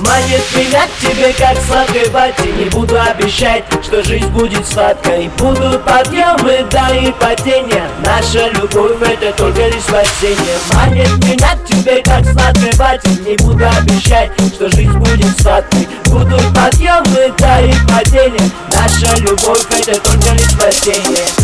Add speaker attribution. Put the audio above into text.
Speaker 1: Манит меня к тебе, как сладкой вате Не буду обещать, что жизнь будет сладкой. Будут подъемы, да и падения Наша любовь это только лишь спасение. Манит меня к тебе, как сладкой вате Не буду обещать, что жизнь будет сладкой. Будут подъемы, да и падения Наша любовь это только лишь спасение.